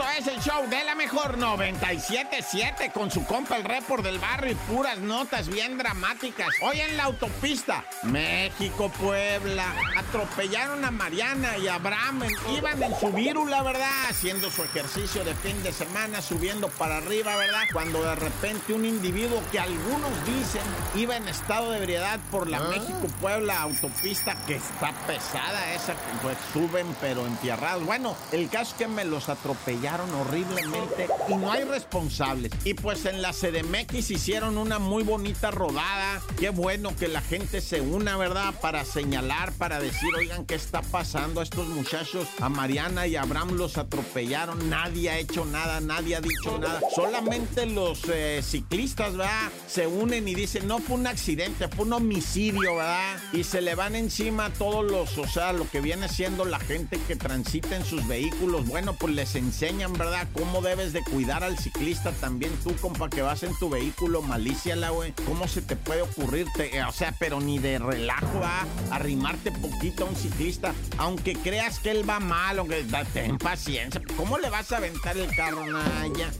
Esto es el show de la mejor 977 con su compa el report del barrio y puras notas bien dramáticas. Hoy en la autopista, México, Puebla, atropellaron a Mariana y a Abraham. Iban en su vírula, ¿verdad? Haciendo su ejercicio de fin de semana, subiendo para arriba, ¿verdad? Cuando de repente un individuo que algunos dicen iba en estado de ebriedad por la México-Puebla autopista que está pesada esa, pues suben pero entierrados. Bueno, el caso es que me los atropellaron horriblemente y no hay responsables. Y pues en la CDMX hicieron una muy bonita rodada. Qué bueno que la gente se una, ¿verdad? Para señalar, para decir, oigan, ¿qué está pasando? Estos muchachos, a Mariana y a Abraham los atropellaron. Nadie ha hecho nada, nadie ha dicho nada. Solamente los eh, ciclistas, ¿verdad? Se unen y dicen, no fue un accidente, fue un homicidio, ¿verdad? Y se le van encima a todos los, o sea, lo que viene siendo la gente que transita en sus vehículos. Bueno, pues les enseñan, ¿verdad? Cómo debes de cuidar al ciclista también tú, compa, que vas en tu vehículo, malicia la güey. ¿Cómo se te puede ocurrirte? Eh, o sea, pero ni de relajo, ¿ah? Arrimarte poquito a un ciclista, aunque creas que él va mal, aunque ten paciencia. ¿Cómo le vas a aventar el carro, Naya?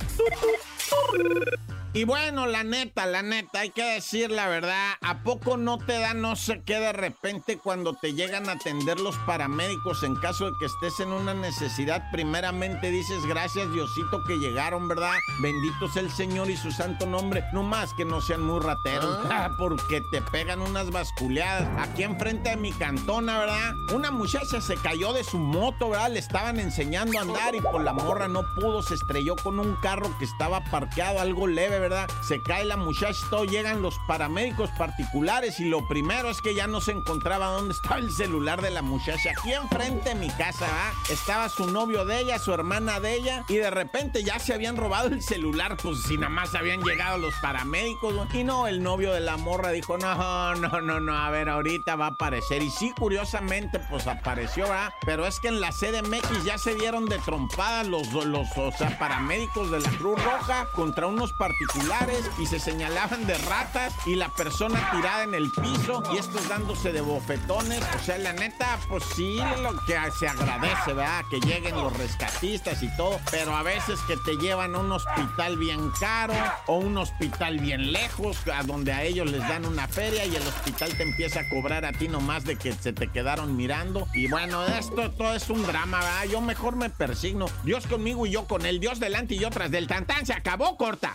Y bueno, la neta, la neta, hay que decir la verdad, ¿a poco no te da no sé qué de repente cuando te llegan a atender los paramédicos en caso de que estés en una necesidad? Primeramente dices, gracias Diosito que llegaron, ¿verdad? Bendito sea el Señor y su santo nombre. No más que no sean muy rateros, ah, porque te pegan unas basculeadas. Aquí enfrente de mi cantona, ¿verdad? Una muchacha se cayó de su moto, ¿verdad? Le estaban enseñando a andar y por la morra no pudo, se estrelló con un carro que estaba algo leve, ¿verdad? Se cae la muchacha, todo, llegan los paramédicos particulares y lo primero es que ya no se encontraba dónde estaba el celular de la muchacha. Aquí enfrente de mi casa, ¿ah? Estaba su novio de ella, su hermana de ella, y de repente ya se habían robado el celular, pues si nada más habían llegado los paramédicos. Y no, el novio de la morra dijo, no, no, no, no, a ver, ahorita va a aparecer. Y sí, curiosamente, pues apareció, ¿verdad? Pero es que en la CDMX ya se dieron de trompadas los, los, paramédicos de la Cruz Roja contra unos particulares y se señalaban de ratas y la persona tirada en el piso y estos dándose de bofetones. O sea, la neta, pues sí, lo que se agradece, ¿verdad? Que lleguen los rescatistas y todo, pero a veces que te llevan a un hospital bien caro o un hospital bien lejos, a donde a ellos les dan una feria y el hospital te empieza a cobrar a ti nomás de que se te quedaron mirando. Y bueno, esto todo es un drama, ¿verdad? Yo mejor me persigno. Dios conmigo y yo con él. Dios delante y yo tras del tantán. Se acabó corta.